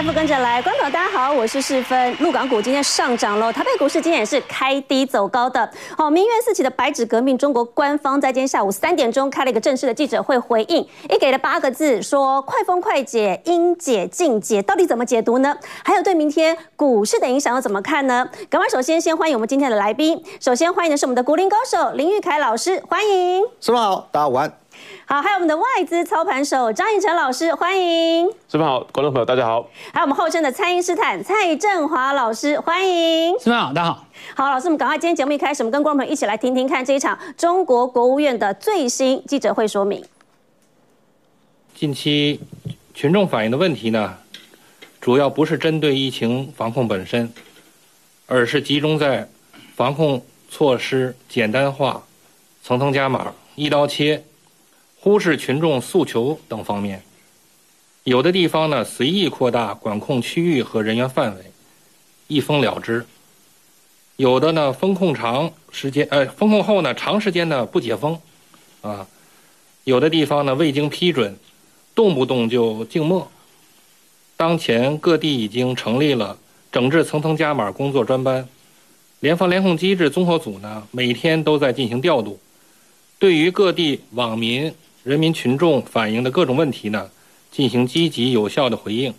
财富跟着来，观众大家好，我是世芬。陆港股今天上涨喽，台北股市今天也是开低走高的。好，民怨四起的白纸革命，中国官方在今天下午三点钟开了一个正式的记者会回应，也给了八个字，说快封快解，应解尽解，到底怎么解读呢？还有对明天股市的影响要怎么看呢？赶快首先先欢迎我们今天的来宾，首先欢迎的是我们的股林高手林玉凯老师，欢迎。师傅好，大家午安。好，还有我们的外资操盘手张胤丞老师，欢迎。师傅好，观众朋友大家好。还有我们后生的蔡英斯坦蔡振华老师，欢迎。师傅好，大家好。好，老师，我们赶快，今天节目一开始，我们跟观众朋友一起来听听看这一场中国国务院的最新记者会说明。近期群众反映的问题呢，主要不是针对疫情防控本身，而是集中在防控措施简单化、层层加码、一刀切。忽视群众诉求等方面，有的地方呢随意扩大管控区域和人员范围，一封了之；有的呢封控长时间，呃封控后呢长时间呢不解封，啊，有的地方呢未经批准，动不动就静默。当前各地已经成立了整治层层加码工作专班，联防联控机制综合组呢每天都在进行调度，对于各地网民。人民群众反映的各种问题呢，进行积极有效的回应。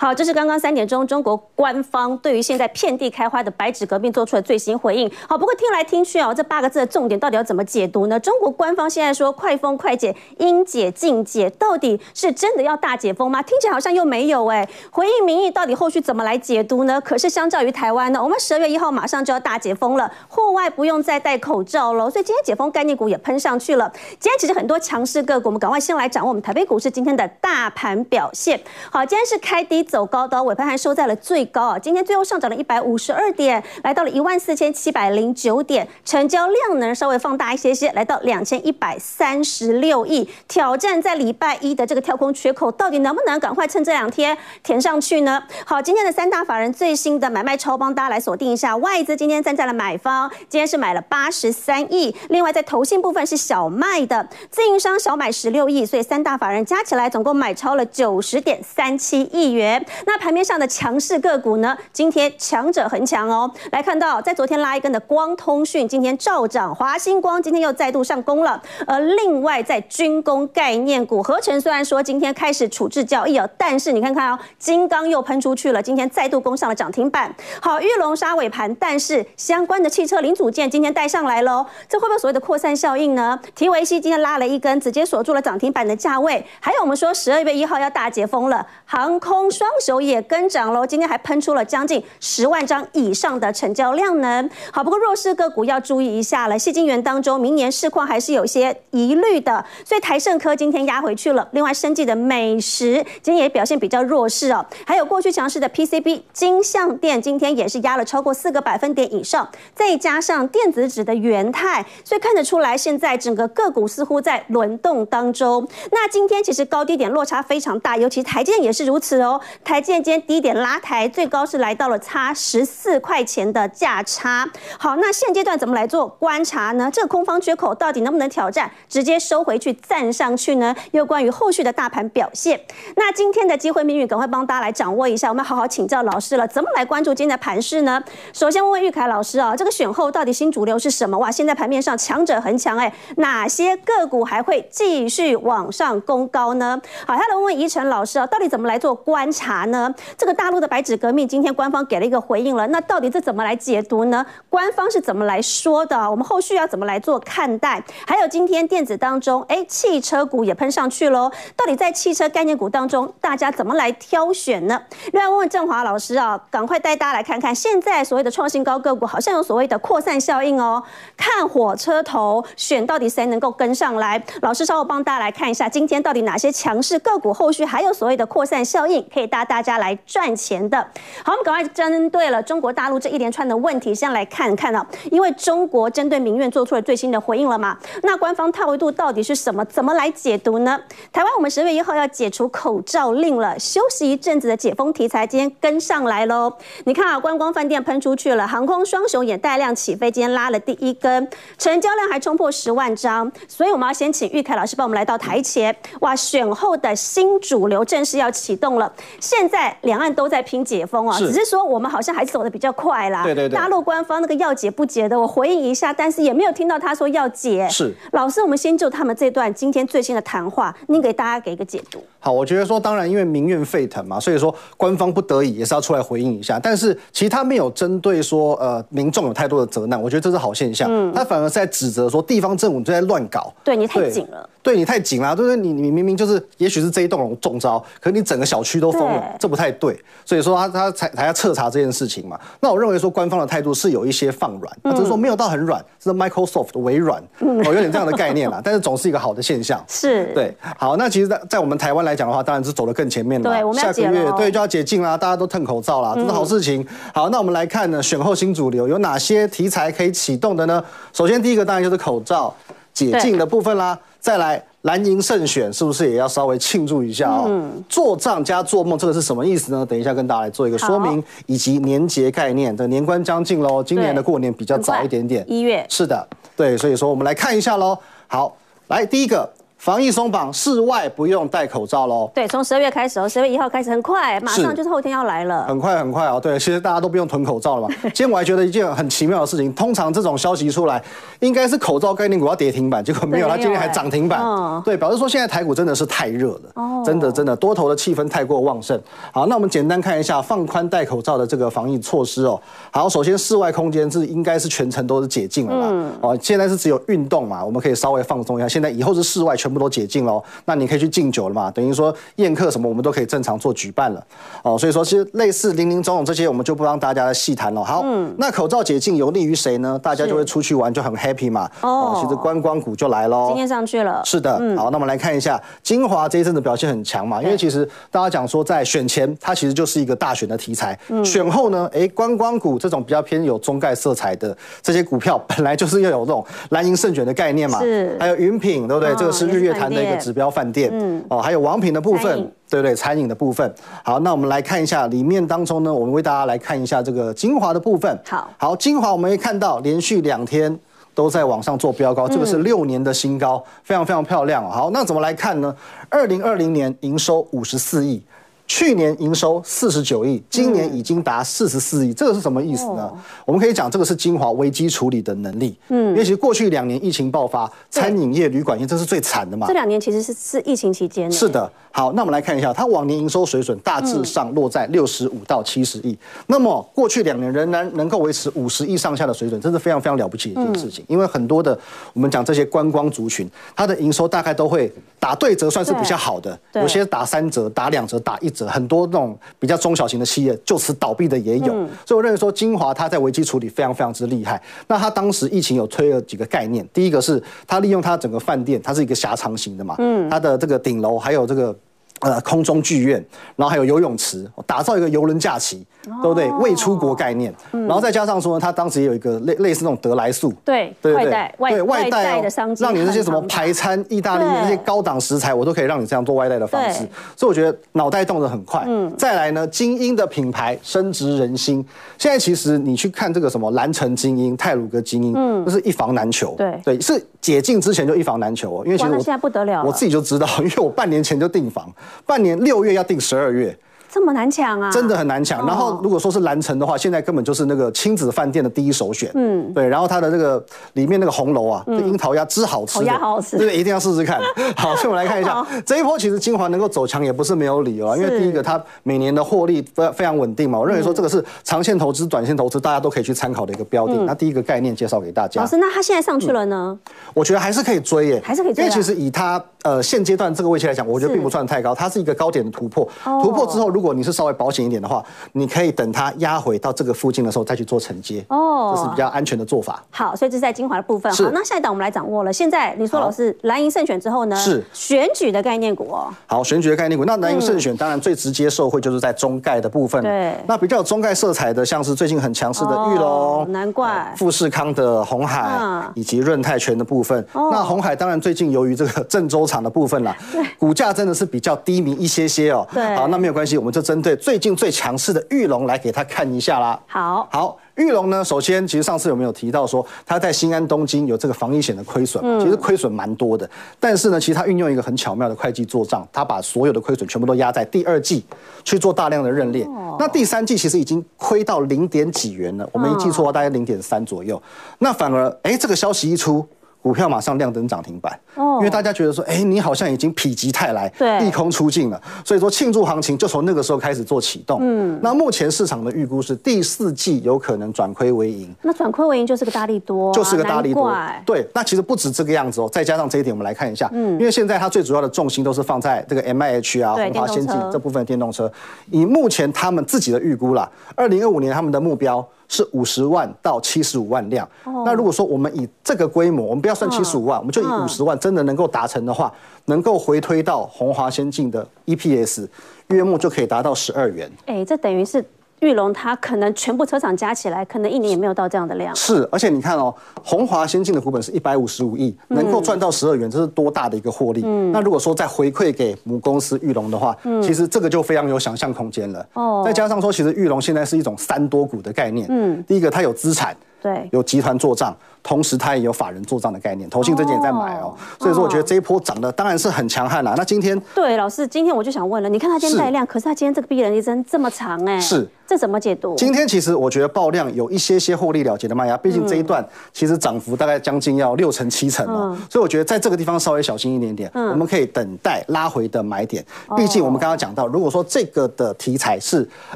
好，这是刚刚三点钟，中国官方对于现在遍地开花的白纸革命做出的最新回应。好，不过听来听去啊，这八个字的重点到底要怎么解读呢？中国官方现在说快封快解，应解尽解，到底是真的要大解封吗？听起来好像又没有哎。回应民意，到底后续怎么来解读呢？可是相较于台湾呢，我们十二月一号马上就要大解封了，户外不用再戴口罩了，所以今天解封概念股也喷上去了。今天其实很多强势个股，我们赶快先来掌握我们台北股市今天的大盘表现。好，今天是开低。走高的尾盘还收在了最高啊！今天最后上涨了一百五十二点，来到了一万四千七百零九点，成交量呢稍微放大一些些，来到两千一百三十六亿，挑战在礼拜一的这个跳空缺口，到底能不能赶快趁这两天填上去呢？好，今天的三大法人最新的买卖超帮，大家来锁定一下，外资今天站在了买方，今天是买了八十三亿，另外在投信部分是小卖的，自营商小买十六亿，所以三大法人加起来总共买超了九十点三七亿元。那盘面上的强势个股呢？今天强者恒强哦。来看到，在昨天拉一根的光通讯，今天照涨；华星光今天又再度上攻了。而另外在军工概念股，合成虽然说今天开始处置交易哦，但是你看看哦，金刚又喷出去了，今天再度攻上了涨停板。好，玉龙杀尾盘，但是相关的汽车零组件今天带上来喽，这会不会所谓的扩散效应呢？提维西今天拉了一根，直接锁住了涨停板的价位。还有我们说十二月一号要大解封了，航空双。双手也跟涨喽，今天还喷出了将近十万张以上的成交量呢。好，不过弱势个股要注意一下了。矽晶圆当中，明年市况还是有些疑虑的，所以台盛科今天压回去了。另外，生技的美食今天也表现比较弱势哦。还有过去强势的 PCB 金相电，今天也是压了超过四个百分点以上。再加上电子纸的元泰，所以看得出来，现在整个个股似乎在轮动当中。那今天其实高低点落差非常大，尤其台积也是如此哦。台积今天低点拉抬，最高是来到了差十四块钱的价差。好，那现阶段怎么来做观察呢？这个空方缺口到底能不能挑战，直接收回去站上去呢？又关于后续的大盘表现，那今天的机会命运，赶快帮大家来掌握一下。我们好好请教老师了，怎么来关注今天的盘势呢？首先问问玉凯老师啊，这个选后到底新主流是什么？哇，现在盘面上强者恒强哎，哪些个股还会继续往上攻高呢？好，再来问问宜晨老师啊，到底怎么来做观察？呢？这个大陆的白纸革命，今天官方给了一个回应了。那到底这怎么来解读呢？官方是怎么来说的？我们后续要怎么来做看待？还有今天电子当中，哎，汽车股也喷上去喽。到底在汽车概念股当中，大家怎么来挑选呢？另外问问正华老师啊，赶快带大家来看看，现在所谓的创新高个股，好像有所谓的扩散效应哦。看火车头选，到底谁能够跟上来？老师稍后帮大家来看一下，今天到底哪些强势个股，后续还有所谓的扩散效应，可以大。大家来赚钱的。好，我们赶快针对了中国大陆这一连串的问题，先来看看啊。因为中国针对民怨做出了最新的回应了嘛，那官方态度到底是什么？怎么来解读呢？台湾我们十月一号要解除口罩令了，休息一阵子的解封题材，今天跟上来喽。你看啊，观光饭店喷出去了，航空双雄也带量起飞，今天拉了第一根，成交量还冲破十万张。所以我们要先请玉凯老师帮我们来到台前。哇，选后的新主流正式要启动了。现在两岸都在拼解封啊，只是说我们好像还是走的比较快啦。对对对大陆官方那个要解不解的，我回应一下，但是也没有听到他说要解。是。老师，我们先就他们这段今天最新的谈话，您给大家给一个解读。好，我觉得说，当然因为民怨沸腾嘛，所以说官方不得已也是要出来回应一下。但是其实他没有针对说呃民众有太多的责难，我觉得这是好现象。嗯，他反而是在指责说地方政府就在乱搞，对你太紧了，对，对你太紧了，对不对？你你明明就是也许是这一栋楼中招，可是你整个小区都封了，这不太对。所以说他他才才要彻查这件事情嘛。那我认为说官方的态度是有一些放软，那只是说没有到很软，是 Microsoft 微软，哦，有点这样的概念啦。但是总是一个好的现象，是对。好，那其实，在在我们台湾来讲的话，当然是走得更前面了。对，我们要解。下个月对就要解禁啦，大家都褪口罩啦，这是好事情。好，那我们来看呢，选后新主流有哪些题材可以启动的呢？首先第一个当然就是口罩解禁的部分啦。再来蓝营胜选，是不是也要稍微庆祝一下哦？嗯。做账加做梦，这个是什么意思呢？等一下跟大家来做一个说明，以及年节概念。这年关将近喽，今年的过年比较早一点点，一月。是的，对，所以说我们来看一下喽。好，来第一个。防疫松绑，室外不用戴口罩喽。对，从十二月开始哦，十二月一号开始，很快，马上就是后天要来了。很快很快哦，对，其实大家都不用囤口罩了嘛。今天我还觉得一件很奇妙的事情，通常这种消息出来，应该是口罩概念股要跌停板，结果没有，它今天还涨停板。嗯，对，表示说现在台股真的是太热了，哦，真的真的多头的气氛太过旺盛。好，那我们简单看一下放宽戴口罩的这个防疫措施哦。好，首先室外空间是应该是全程都是解禁了嘛。嗯。哦，现在是只有运动嘛，我们可以稍微放松一下。现在以后是室外全部都解禁了。那你可以去敬酒了嘛？等于说宴客什么，我们都可以正常做举办了哦。所以说，其实类似林林总总这些，我们就不让大家来细谈了。好，嗯，那口罩解禁有利于谁呢？大家就会出去玩，就很 happy 嘛。哦，其实观光股就来喽。今天上去了。是的，嗯，好，那我们来看一下精华这一阵子表现很强嘛，因为其实大家讲说在选前它其实就是一个大选的题材，嗯，选后呢，哎，观光股这种比较偏有中概色彩的这些股票，本来就是要有这种蓝银胜选的概念嘛。是。还有云品，对不对？这个是日月潭的一个指标饭店。嗯。哦，还有王品的部分，对对，餐饮的部分。好，那我们来看一下里面当中呢，我们为大家来看一下这个精华的部分。好，好，精华我们可以看到连续两天都在往上做标高，这个是六年的新高，非常非常漂亮。好，那怎么来看呢？二零二零年营收五十四亿。去年营收四十九亿，今年已经达四十四亿，这个是什么意思呢？我们可以讲这个是精华危机处理的能力。嗯，因为其实过去两年疫情爆发，餐饮业、旅馆业这是最惨的嘛。这两年其实是是疫情期间。是的。好，那我们来看一下，它往年营收水准大致上落在六十五到七十亿。那么过去两年仍然能够维持五十亿上下的水准，真是非常非常了不起的一件事情。因为很多的我们讲这些观光族群，它的营收大概都会打对折，算是比较好的。有些打三折、打两折、打一折。很多那种比较中小型的企业就此倒闭的也有，嗯、所以我认为说金华它在危机处理非常非常之厉害。那它当时疫情有推了几个概念，第一个是它利用它整个饭店，它是一个狭长型的嘛，嗯，它的这个顶楼还有这个。呃，空中剧院，然后还有游泳池，打造一个游轮假期，哦、对不对？未出国概念，嗯、然后再加上说呢，他当时也有一个类类似那种得来速，对对对对，外带的商机，让你那些什么排餐、意大利那些高档食材，我都可以让你这样做外带的方式。所以我觉得脑袋动得很快。嗯，再来呢，精英的品牌深植人心。现在其实你去看这个什么蓝城精英、泰鲁格精英，嗯，就是一房难求。对对，是解禁之前就一房难求哦，因为其实我现在不得了，我自己就知道，因为我半年前就订房。半年六月要订十二月。这么难抢啊！真的很难抢。然后如果说是蓝城的话，现在根本就是那个亲子饭店的第一首选。嗯，对。然后它的这个里面那个红楼啊，这樱桃鸭汁好吃，鸭好好吃，对，一定要试试看。好，所以我们来看一下这一波，其实金华能够走强也不是没有理由啊。因为第一个，它每年的获利非非常稳定嘛。我认为说这个是长线投资、短线投资，大家都可以去参考的一个标的。那第一个概念介绍给大家。老师，那它现在上去了呢？我觉得还是可以追耶，还是可以追。因为其实以它呃现阶段这个位置来讲，我觉得并不算太高，它是一个高点的突破。突破之后，如果你是稍微保险。一点的话，你可以等它压回到这个附近的时候再去做承接哦，这是比较安全的做法。好，所以这是在精华的部分。好，那下一档我们来掌握了。现在你说老师蓝营胜选之后呢？是选举的概念股哦。好，选举的概念股，那蓝营胜选当然最直接受惠就是在中概的部分。对，那比较有中概色彩的，像是最近很强势的玉龙，难怪富士康的红海以及润泰全的部分。那红海当然最近由于这个郑州厂的部分啦，对，股价真的是比较低迷一些些哦。对，好，那没有关系，我们们就针对最近最强势的玉龙来给他看一下啦。好，好，玉龙呢，首先其实上次有没有提到说他在新安东京有这个防疫险的亏损？嗯，其实亏损蛮多的，但是呢，其实他运用一个很巧妙的会计做账，他把所有的亏损全部都压在第二季去做大量的认列。哦，那第三季其实已经亏到零点几元了，我没记错，大概零点三左右。那反而，哎，这个消息一出。股票马上亮灯涨停板，因为大家觉得说，哎，你好像已经否极泰来，对利空出尽了，所以说庆祝行情就从那个时候开始做启动。嗯，那目前市场的预估是第四季有可能转亏为盈。那转亏为盈就是个大利多，就是个大利多。对，那其实不止这个样子哦，再加上这一点，我们来看一下，嗯，因为现在它最主要的重心都是放在这个 MIH 啊，红华先进这部分的电动车。以目前他们自己的预估啦，二零二五年他们的目标。是五十万到七十五万辆。Oh. 那如果说我们以这个规模，我们不要算七十五万，oh. 我们就以五十万，真的能够达成的话，能够回推到红华先进的 EPS，月末就可以达到十二元。哎，这等于是。裕隆它可能全部车厂加起来，可能一年也没有到这样的量。是，而且你看哦，宏华先进的股本是一百五十五亿，能够赚到十二元，这是多大的一个获利？嗯。那如果说再回馈给母公司玉龙的话，嗯，其实这个就非常有想象空间了。哦。再加上说，其实玉龙现在是一种三多股的概念。嗯。第一个，它有资产。对。有集团做账。同时，它也有法人做账的概念，投信最近也在买哦，所以说我觉得这一波涨的当然是很强悍啦。那今天对老师，今天我就想问了，你看它今天带量，可是它今天这个逼人一针这么长哎，是这怎么解读？今天其实我觉得爆量有一些些获利了结的卖压，毕竟这一段其实涨幅大概将近要六成七成哦，所以我觉得在这个地方稍微小心一点点，我们可以等待拉回的买点。毕竟我们刚刚讲到，如果说这个的题材是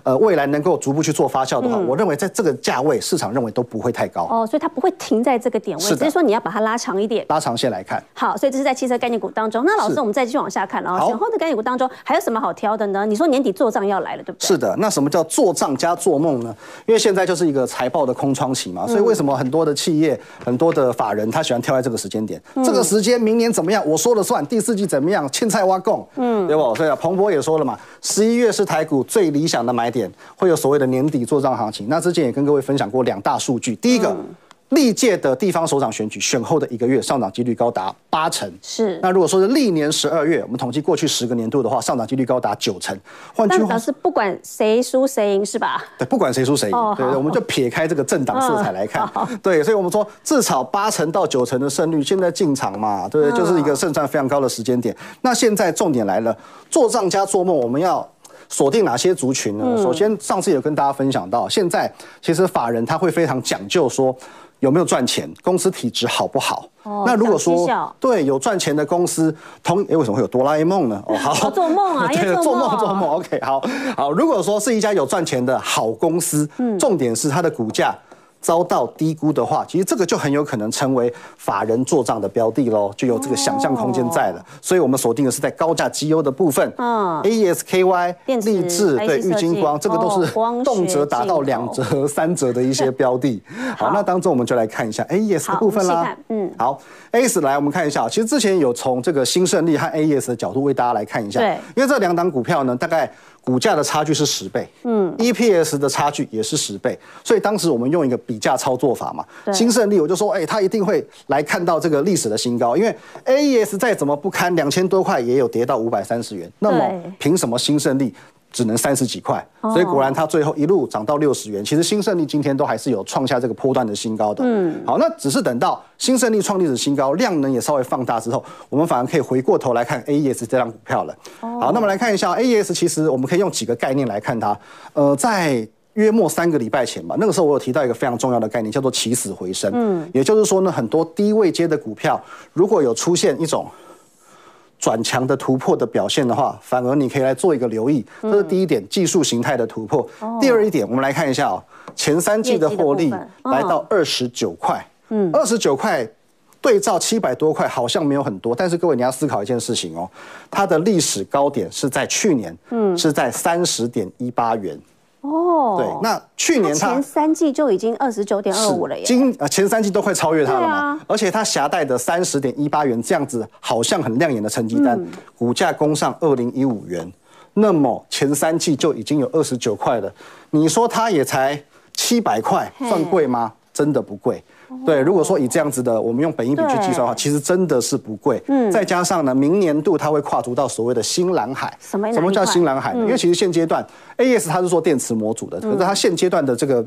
呃未来能够逐步去做发酵的话，我认为在这个价位市场认为都不会太高哦，所以它不会停在这个点位。是说你要把它拉长一点，拉长线来看。好，所以这是在汽车概念股当中。那老师，我们再继续往下看，然后选后的概念股当中还有什么好挑的呢？你说年底做账要来了，对不对？是的。那什么叫做账加做梦呢？因为现在就是一个财报的空窗期嘛，所以为什么很多的企业、很多的法人他喜欢挑在这个时间点？这个时间明年怎么样？我说了算。第四季怎么样？青菜挖供，嗯，对不？所以啊，彭博也说了嘛，十一月是台股最理想的买点，会有所谓的年底做账行情。那之前也跟各位分享过两大数据，第一个。历届的地方首长选举选后的一个月上涨几率高达八成，是。那如果说是历年十二月，我们统计过去十个年度的话，上涨几率高达九成。换句话是，不管谁输谁赢是吧？对，不管谁输谁赢，哦、对，我们就撇开这个政党色彩来看，嗯、对，所以我们说至少八成到九成的胜率，现在进场嘛，对，就是一个胜算非常高的时间点。嗯、那现在重点来了，做账加做梦，我们要锁定哪些族群呢？嗯、首先，上次有跟大家分享到，现在其实法人他会非常讲究说。有没有赚钱？公司体质好不好？哦，那如果说对有赚钱的公司，同哎为什么会有哆啦 A 梦呢？哦，好，做梦啊，对，做梦做梦。OK，好好。如果说是一家有赚钱的好公司，嗯，重点是它的股价。遭到低估的话，其实这个就很有可能成为法人做账的标的喽，就有这个想象空间在了。哦、所以我们锁定的是在高价绩优的部分，嗯，AES-KY、力智、对玉金光，这个都是动辄达到两折、三折的一些标的。好，好，那当中我们就来看一下 AES 的部分啦。嗯，好，AES 来我们看一下，其实之前有从这个新胜利和 AES 的角度为大家来看一下，对，因为这两档股票呢，大概。股价的差距是十倍，嗯，EPS 的差距也是十倍，所以当时我们用一个比价操作法嘛，新胜利我就说，哎、欸，他一定会来看到这个历史的新高，因为 AES 再怎么不堪两千多块，也有跌到五百三十元，那么凭什么新胜利？只能三十几块，所以果然它最后一路涨到六十元。其实新胜利今天都还是有创下这个波段的新高的。嗯，好，那只是等到新胜利创历史新高，量能也稍微放大之后，我们反而可以回过头来看 AES 这张股票了。好，那么来看一下 AES，其实我们可以用几个概念来看它。呃，在约莫三个礼拜前吧，那个时候我有提到一个非常重要的概念，叫做起死回生。嗯，也就是说呢，很多低位阶的股票如果有出现一种。转强的突破的表现的话，反而你可以来做一个留意，这是第一点，技术形态的突破。第二一点，我们来看一下哦，前三季的获利来到二十九块，嗯，二十九块对照七百多块好像没有很多，但是各位你要思考一件事情哦，它的历史高点是在去年，嗯，是在三十点一八元。哦，对，那去年它前三季就已经二十九点二五了耶，今呃前三季都快超越它了嘛，啊、而且它携带的三十点一八元这样子，好像很亮眼的成绩单，嗯、股价攻上二零一五元，那么前三季就已经有二十九块了，你说它也才七百块，算贵吗？真的不贵。对，如果说以这样子的，我们用本益比去计算的话，其实真的是不贵。嗯，再加上呢，明年度它会跨足到所谓的新蓝海。什么？什么叫新蓝海呢？因为其实现阶段，AES 它是做电池模组的，可是它现阶段的这个。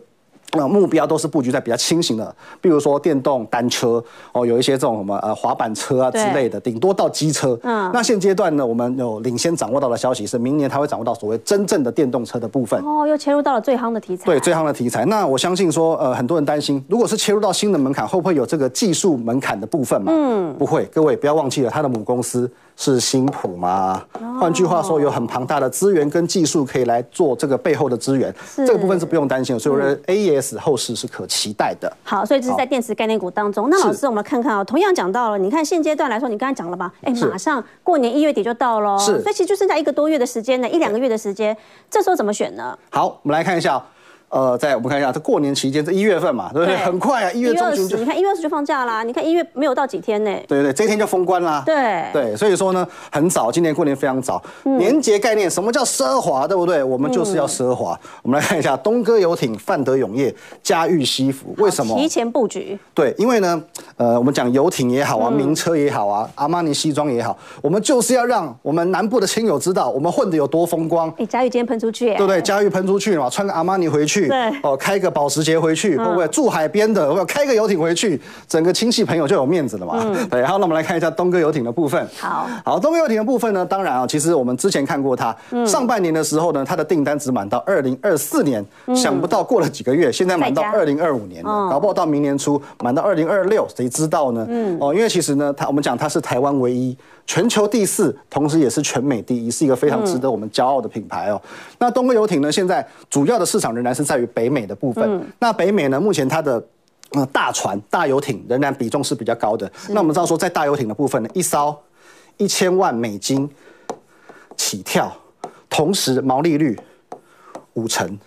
那目标都是布局在比较轻型的，比如说电动单车哦，有一些这种什么呃滑板车啊之类的，顶多到机车。嗯，那现阶段呢，我们有领先掌握到的消息是，明年它会掌握到所谓真正的电动车的部分。哦，又切入到了最夯的题材。对，最夯的题材。那我相信说，呃，很多人担心，如果是切入到新的门槛，会不会有这个技术门槛的部分嘛？嗯，不会。各位不要忘记了，它的母公司。是新普吗？换句话说，有很庞大的资源跟技术可以来做这个背后的资源，这个部分是不用担心的。所以我觉得 AES 后市是可期待的。好，所以这是在电池概念股当中。那老师，我们看看啊，同样讲到了，你看现阶段来说，你刚才讲了吧？哎，马上过年一月底就到喽，是，所以其实就剩下一个多月的时间呢，一两个月的时间，这时候怎么选呢？好，我们来看一下。呃，在我们看一下，这过年期间，这一月份嘛，对不对？很快啊，一月中旬就，你看一月二十就放假啦。你看一月没有到几天呢？对对对，这一天就封关啦。对对，所以说呢，很早，今年过年非常早。年节概念，什么叫奢华，对不对？我们就是要奢华。我们来看一下东哥游艇、范德永业、嘉裕西服，为什么？提前布局。对，因为呢，呃，我们讲游艇也好啊，名车也好啊，阿玛尼西装也好，我们就是要让我们南部的亲友知道，我们混的有多风光。哎，嘉裕今天喷出去，对不对？嘉裕喷出去嘛，穿个阿玛尼回去，对，哦，开个。保时捷回去，会不会住海边的？会不会开个游艇回去，整个亲戚朋友就有面子了嘛？嗯、对，好，那我们来看一下东哥游艇的部分。好，好，东哥游艇的部分呢，当然啊，其实我们之前看过它，嗯、上半年的时候呢，它的订单只满到二零二四年，嗯、想不到过了几个月，现在满到二零二五年搞不好到明年初满到二零二六，谁知道呢？嗯，哦，因为其实呢，它我们讲它是台湾唯一。全球第四，同时也是全美第一，是一个非常值得我们骄傲的品牌哦。嗯、那东哥游艇呢，现在主要的市场仍然是在于北美的部分。嗯、那北美呢，目前它的呃大船、大游艇仍然比重是比较高的。那我们知道说，在大游艇的部分呢，一艘一千万美金起跳，同时毛利率五成。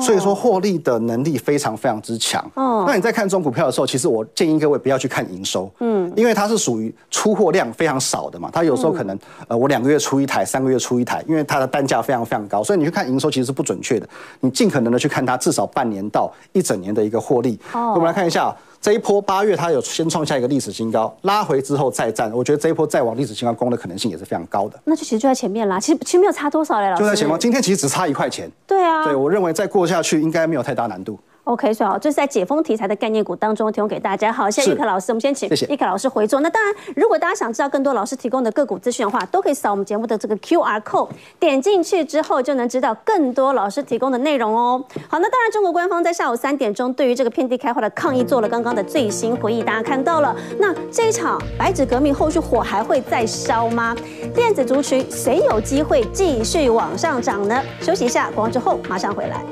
所以说获利的能力非常非常之强。哦，那你在看这种股票的时候，其实我建议各位不要去看营收，嗯，因为它是属于出货量非常少的嘛，它有时候可能呃我两个月出一台，三个月出一台，因为它的单价非常非常高，所以你去看营收其实是不准确的。你尽可能的去看它至少半年到一整年的一个获利。哦，我们来看一下。这一波八月，它有先创下一个历史新高，拉回之后再战，我觉得这一波再往历史新高攻的可能性也是非常高的。那就其实就在前面啦，其实其实没有差多少嘞，老师。就在前方，今天其实只差一块钱。对啊。对，我认为再过下去应该没有太大难度。OK，所以好，这是在解封题材的概念股当中提供给大家。好，谢谢易凯老师，我们先请易凯老师回座。那当然，如果大家想知道更多老师提供的个股资讯的话，都可以扫我们节目的这个 QR code，点进去之后就能知道更多老师提供的内容哦。好，那当然，中国官方在下午三点钟对于这个遍地开花的抗议做了刚刚的最新回应，大家看到了。那这一场白纸革命后续火还会再烧吗？电子族群谁有机会继续往上涨呢？休息一下，广告之后马上回来。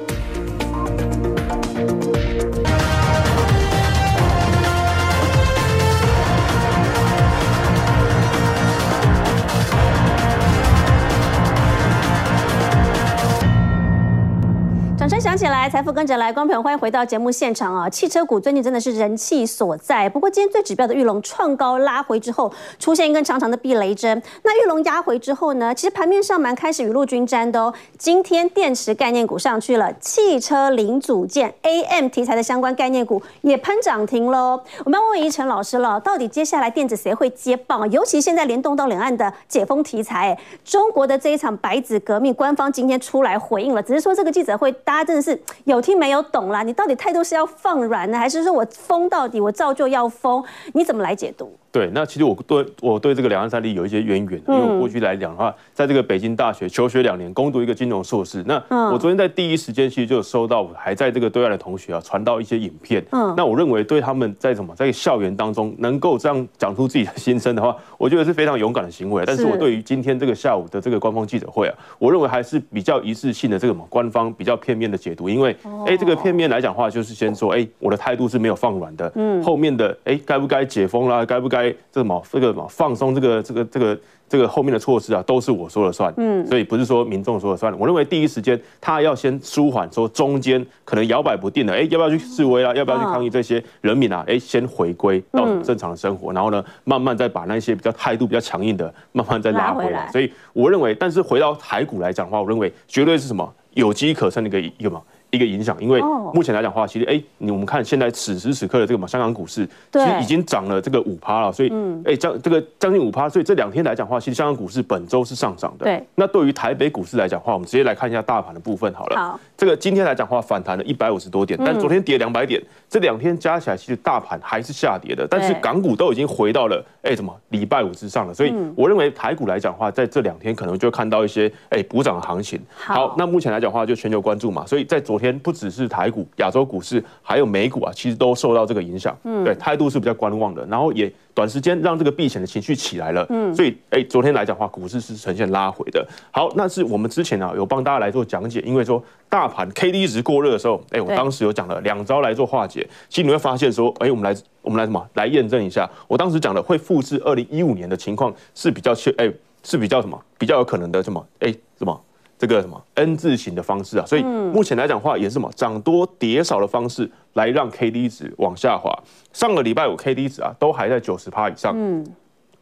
声响起来，财富跟着来，观众朋友欢迎回到节目现场啊！汽车股最近真的是人气所在，不过今天最指标的玉龙创高拉回之后，出现一根长长的避雷针。那玉龙压回之后呢，其实盘面上蛮开始雨露均沾的哦。今天电池概念股上去了，汽车零组件 AM 题材的相关概念股也喷涨停喽。我们要问问宜晨老师了，到底接下来电子谁会接棒？尤其现在联动到两岸的解封题材，中国的这一场白纸革命，官方今天出来回应了，只是说这个记者会。搭家真的是有听没有懂啦？你到底态度是要放软呢，还是说我封到底，我照旧要封？你怎么来解读？对，那其实我对我对这个两岸三地有一些渊源，因为我过去来讲的话，在这个北京大学求学两年，攻读一个金融硕士。那我昨天在第一时间其实就有收到还在这个对岸的同学啊传到一些影片。嗯，那我认为对他们在什么在校园当中能够这样讲出自己的心声的话，我觉得是非常勇敢的行为。但是我对于今天这个下午的这个官方记者会啊，我认为还是比较一致性的这个什么官方比较片面的解读，因为哎这个片面来讲的话，就是先说哎我的态度是没有放软的，嗯，后面的哎该不该解封啦，该不该这么。这个嘛，放松这个这个这个这个后面的措施啊，都是我说了算。嗯，所以不是说民众说了算。我认为第一时间他要先舒缓，说中间可能摇摆不定的，哎，要不要去示威啊？要不要去抗议？这些人民啊，哎，先回归到正常的生活，然后呢，慢慢再把那些比较态度比较强硬的，慢慢再拉回来。所以我认为，但是回到台股来讲的话，我认为绝对是什么有机可乘的一个一个嘛。一个影响，因为目前来讲的话，其实哎，你我们看现在此时此刻的这个嘛，香港股市其实已经涨了这个五趴了，所以哎将这个将近五趴，所以这两天来讲的话，其实香港股市本周是上涨的。对，那对于台北股市来讲的话，我们直接来看一下大盘的部分好了。好，这个今天来讲的话，反弹了一百五十多点，但昨天跌两百点，这两天加起来其实大盘还是下跌的，但是港股都已经回到了哎什么礼拜五之上了，所以我认为台股来讲的话，在这两天可能就会看到一些哎补涨的行情。好，那目前来讲的话，就全球关注嘛，所以在昨天不只是台股、亚洲股市，还有美股啊，其实都受到这个影响。嗯，对，态度是比较观望的，然后也短时间让这个避险的情绪起来了。嗯，所以哎，昨天来讲的话，股市是呈现拉回的。好，那是我们之前啊有帮大家来做讲解，因为说大盘 K D 值过热的时候，哎，我当时有讲了两招来做化解。其实你会发现说，哎，我们来我们来什么来验证一下？我当时讲的会复制二零一五年的情况是比较确哎是比较什么比较有可能的什么哎什么。这个什么 N 字形的方式啊，所以目前来讲的话，也是什么涨多跌少的方式来让 K D 值往下滑。上个礼拜五 K D 值啊，都还在九十趴以上。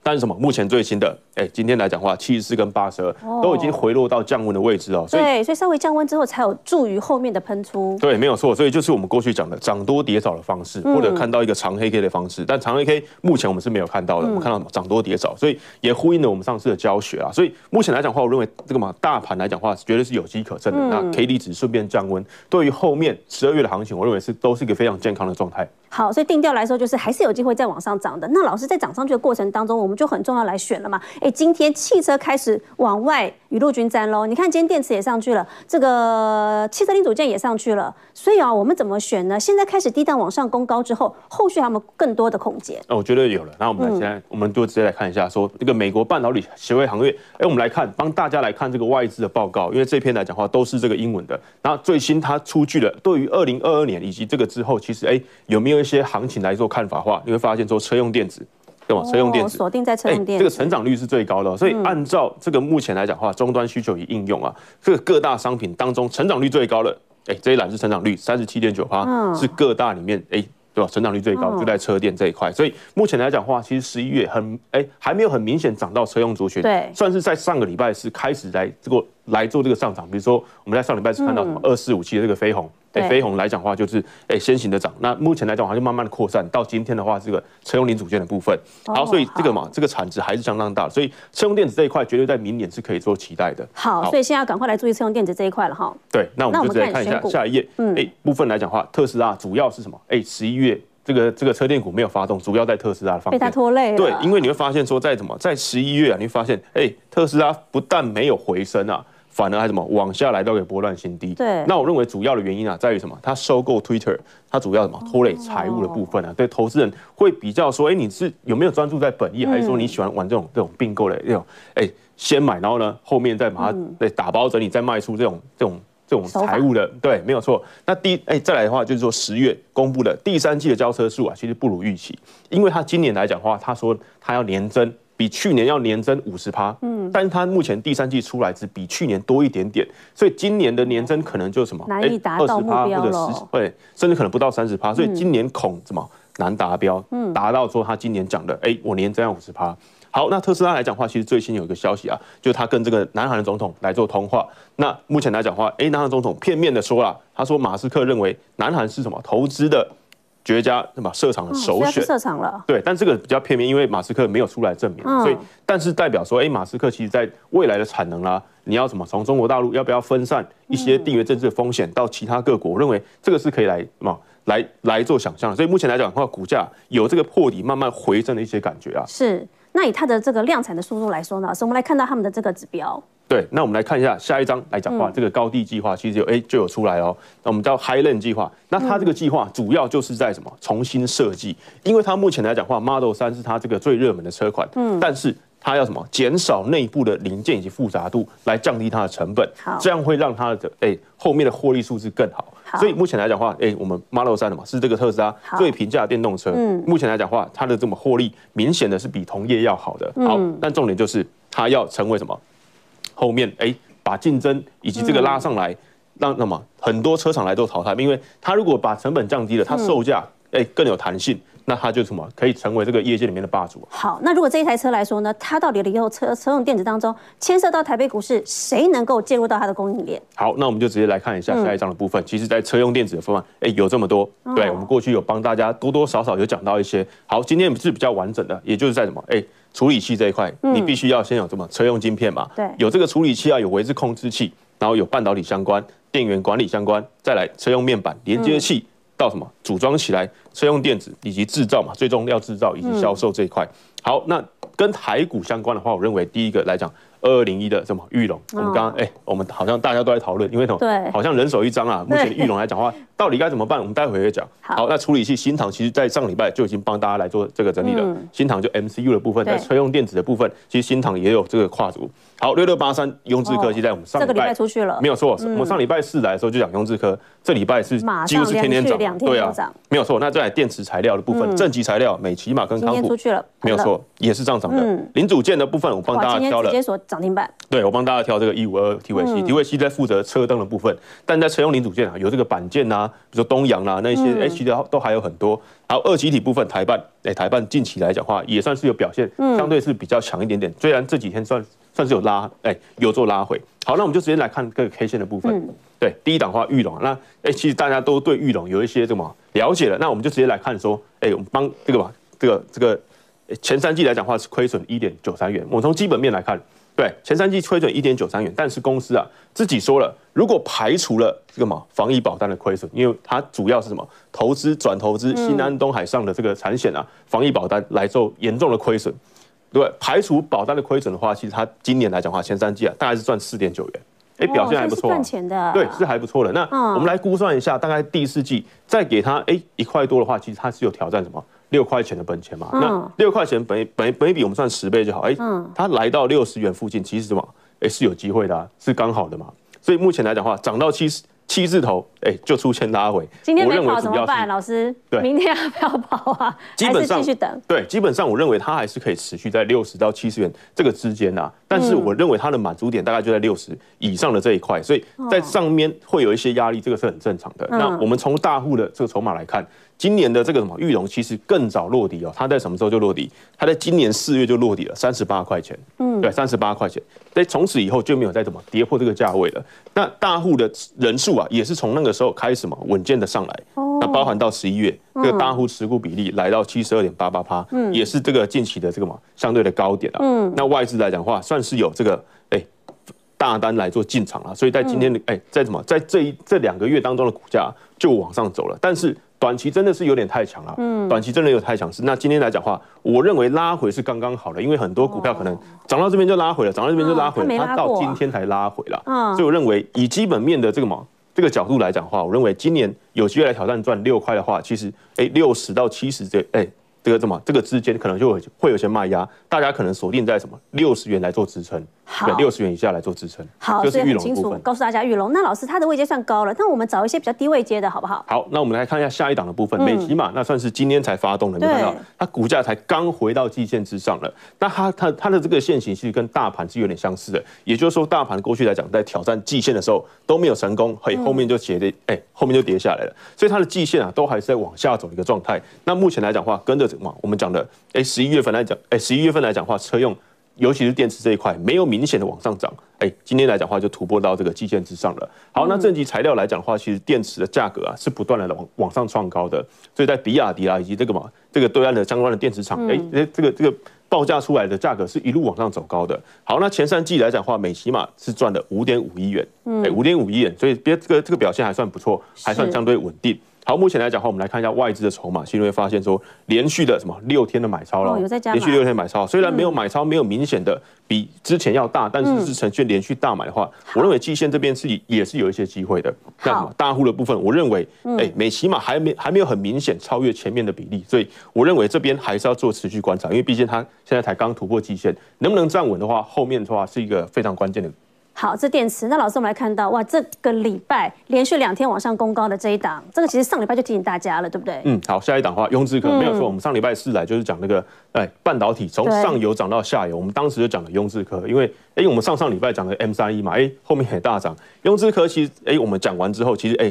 但是什么？目前最新的，哎，今天来讲的话，七十四跟八十二都已经回落到降温的位置哦。对，所以稍微降温之后，才有助于后面的喷出。对，没有错。所以就是我们过去讲的涨多跌少的方式，或者看到一个长黑 K 的方式。但长黑 K 目前我们是没有看到的，我们看到什么？涨多跌少，所以也呼应了我们上次的教学啊。所以目前来讲的话，我认为这个嘛，大盘来讲的话，绝对是有机可乘的。那 K D 值顺便降温，对于后面十二月的行情，我认为是都是一个非常健康的状态。好，所以定调来说，就是还是有机会再往上涨的。那老师在涨上去的过程当中，我们就很重要来选了嘛。哎，今天汽车开始往外雨露均沾喽。你看今天电池也上去了，这个汽车零组件也上去了。所以啊，我们怎么选呢？现在开始低档往上攻高之后，后续还有没有更多的空间？哦，我觉得有了。那我们来现在，我们就直接来看一下，说这个美国半导体协会行业。哎，我们来看，帮大家来看这个外资的报告，因为这篇来讲的话都是这个英文的。然后最新它出具了，对于二零二二年以及这个之后，其实哎有没有一些行情来做看法的话，你会发现说车用电子。对吧？车用电子锁定在车用电子，这个成长率是最高的。所以按照这个目前来讲的话，终端需求与应用啊，这个各大商品当中成长率最高的，哎，这一栏是成长率三十七点九趴，是各大里面哎，对吧？成长率最高就在车电这一块。所以目前来讲的话，其实十一月很哎还没有很明显涨到车用族群，对，算是在上个礼拜是开始来这个来做这个上涨。比如说我们在上礼拜是看到什么二四五七的这个飞鸿。哎，飞鸿来讲的话，就是哎先行的涨。那目前来讲的话，就慢慢的扩散到今天的话，这个车用零组件的部分。好，所以这个嘛，这个产值还是相当大。所以车用电子这一块，绝对在明年是可以做期待的。好，所以现在要赶快来注意车用电子这一块了哈。对，那我们就直接看一下下一页。嗯，哎，部分来讲的话，特斯拉主要是什么？哎，十一月这个这个车电股没有发动，主要在特斯拉的方面被它拖累了。对，因为你会发现说，在什么，在十一月啊，你会发现，哎，特斯拉不但没有回升啊。反而还什么往下来到给波段新低。对，那我认为主要的原因啊，在于什么？它收购 Twitter，它主要什么拖累财务的部分啊？对，投资人会比较说，哎，你是有没有专注在本意，还是说你喜欢玩这种这种并购的这种？哎，先买，然后呢，后面再把它对打包整理，再卖出这种这种这种财务的，对，没有错。那第哎再来的话，就是说十月公布的第三季的交车数啊，其实不如预期，因为它今年来讲的话，他说他要年增。比去年要年增五十趴，嗯，但是它目前第三季出来只比去年多一点点，所以今年的年增可能就什么，难以达到目标了，或者十，对，甚至可能不到三十趴，所以今年恐怎么难达标，嗯，达到说他今年讲的，哎，我年增要五十趴。好，那特斯拉来讲的话，其实最新有一个消息啊，就是他跟这个南韩的总统来做通话。那目前来讲的话，哎，南韩总统片面的说了，他说马斯克认为南韩是什么投资的。绝佳对吧？设厂的首选，设厂了。对，但这个比较片面，因为马斯克没有出来证明，所以，但是代表说，哎，马斯克其实在未来的产能啦，你要什么？从中国大陆要不要分散一些地缘政治的风险到其他各国？我认为这个是可以来什么？来来做想象。所以目前来讲的话，股价有这个破底慢慢回升的一些感觉啊。是。那以它的这个量产的速度来说呢，是我们来看到他们的这个指标。对，那我们来看一下下一章来讲话，这个高地计划其实有哎就有出来哦。那我们叫 Highland 计划，那它这个计划主要就是在什么？重新设计，因为它目前来讲话，Model 三是它这个最热门的车款，嗯，但是它要什么？减少内部的零件以及复杂度，来降低它的成本，这样会让它的哎后面的获利数字更好。好，所以目前来讲话，哎，我们 Model 三的嘛是这个特斯拉最平价的电动车，嗯，目前来讲话，它的这么获利明显的是比同业要好的。好，但重点就是它要成为什么？后面哎，把竞争以及这个拉上来，让那么？很多车厂来做淘汰，因为它如果把成本降低了，它售价哎更有弹性，那它就什么可以成为这个业界里面的霸主。好，那如果这一台车来说呢，它到底以后车车用电子当中牵涉到台北股市，谁能够介入到它的供应链？好，那我们就直接来看一下下一章的部分。嗯、其实，在车用电子的方案，哎，有这么多。哦、对，我们过去有帮大家多多少少有讲到一些。好，今天是比较完整的，也就是在什么？哎，处理器这一块，嗯、你必须要先有什么车用晶片嘛？对，有这个处理器啊，有微智控制器，然后有半导体相关、电源管理相关，再来车用面板连接器。嗯到什么组装起来，车用电子以及制造嘛，最终要制造以及销售这一块。好，那跟台股相关的话，我认为第一个来讲。二二零一的什么玉龙？我们刚刚哎，我们好像大家都在讨论，因为什么？对，好像人手一张啊。目前玉龙来讲的话，到底该怎么办？我们待会会讲。好，那处理器新塘，其实在上礼拜就已经帮大家来做这个整理了。新塘就 MCU 的部分，在车用电子的部分，其实新塘也有这个跨足。好，六六八三雍智科，技在我们上礼拜出去了，没有错。我们上礼拜四来的时候就讲雍智科，这礼拜是几乎是天天涨，对啊，没有错。那在电池材料的部分，正极材料，美琪玛跟康普，没有错，也是上涨的。零组件的部部分，我帮大家挑了，涨停板。对。我帮大家挑这个一五二 T V C，T V C 在负责车灯的部分，但在车用零组件啊，有这个板件啊，比如说东阳啊，那些 H 的都还有很多。还有二极体部分，台办，哎，台办近期来讲的话，也算是有表现，相对是比较强一点点。虽然这几天算算是有拉，哎，有做拉回。好，那我们就直接来看各个 K 线的部分。对，第一档的话，玉龙，那哎，其实大家都对玉龙有一些什么了解了，那我们就直接来看说，哎，我们帮这个吧，这个这个前三季来讲的话是亏损一点九三元。我们从基本面来看。对，前三季亏损一点九三元，但是公司啊自己说了，如果排除了这个嘛防疫保单的亏损，因为它主要是什么投资转投资新安东海上的这个产险啊，防疫保单来做严重的亏损。对，排除保单的亏损的话，其实它今年来讲的话，前三季啊大概是赚四点九元，哎，表现还不错，赚钱的，对，是还不错的。那我们来估算一下，大概第四季再给他哎一块多的话，其实它是有挑战什么？六块钱的本钱嘛，那六块钱本本本一比我们算十倍就好，哎，它来到六十元附近，其实什么，哎，是有机会的，是刚好的嘛。所以目前来讲的话，涨到七十七字头，哎，就出现拉回。今天没跑怎么办，老师？对，明天要不要跑啊？基本上继续等。对，基本上我认为它还是可以持续在六十到七十元这个之间呐。但是我认为它的满足点大概就在六十以上的这一块，所以在上面会有一些压力，这个是很正常的。那我们从大户的这个筹码来看。今年的这个什么玉龙其实更早落底哦，它在什么时候就落底？它在今年四月就落底了，三十八块钱。嗯，对，三十八块钱。所以从此以后就没有再怎么跌破这个价位了。那大户的人数啊，也是从那个时候开始嘛，稳健的上来。哦。那包含到十一月，这个大户持股比例来到七十二点八八趴，嗯，也是这个近期的这个嘛相对的高点啊。嗯。那外资来讲的话，算是有这个哎大单来做进场了，所以在今天的哎在什么在这一这两个月当中的股价就往上走了，但是。短期真的是有点太强了，嗯，短期真的有太强势。那今天来讲话，我认为拉回是刚刚好的，因为很多股票可能涨到这边就拉回了，涨到这边就拉回了，它到今天才拉回了，嗯，所以我认为以基本面的这个嘛这个角度来讲的话，我认为今年有机会来挑战赚六块的话，其实哎六十到七十这哎。这个怎么？这个之间可能就会会有些卖压，大家可能锁定在什么六十元来做支撑，对，六十元以下来做支撑。好，就是裕隆的部分。告诉大家，玉龙。那老师他的位阶算高了，那我们找一些比较低位阶的好不好？好，那我们来看一下下一档的部分，美琪玛那算是今天才发动的，你看到它股价才刚回到季线之上了。那它它它的这个线型其实跟大盘是有点相似的，也就是说大盘过去来讲在挑战季线的时候都没有成功，嘿，后面就跌的，哎，后面就跌下来了。所以它的季线啊都还是在往下走一个状态。那目前来讲的话，跟着。我们讲的，哎，十一月份来讲，哎，十一月份来讲的话，车用，尤其是电池这一块，没有明显的往上涨，哎，今天来讲的话就突破到这个季线之上了。好，那正极材料来讲的话，其实电池的价格啊是不断的往往上创高的，所以在比亚迪啊以及这个嘛，这个对岸的相关的电池厂，哎，这个这个报价出来的价格是一路往上走高的。好，那前三季来讲的话，美琪玛是赚了五点五亿元，哎，五点五亿元，所以别这个这个表现还算不错，还算相对稳定。好，目前来讲的话，我们来看一下外资的筹码，其实会发现说，连续的什么六天的买超了，连续六天买超，虽然没有买超，没有明显的比之前要大，但是是呈现连续大买的话，我认为季线这边是也是有一些机会的。那什么大户的部分，我认为，哎，美琪玛还没还没有很明显超越前面的比例，所以我认为这边还是要做持续观察，因为毕竟它现在才刚突破季线，能不能站稳的话，后面的话是一个非常关键的。好，这电池。那老师，我们来看到，哇，这个礼拜连续两天往上攻高的这一档，这个其实上礼拜就提醒大家了，对不对？嗯，好，下一档的话，雍智科没有错，我们上礼拜四来就是讲那个，哎，半导体从上游涨到下游，我们当时就讲了雍智科，因为，哎，我们上上礼拜讲的 M 三一嘛，哎，后面也大涨，雍智科其实，哎，我们讲完之后，其实，哎。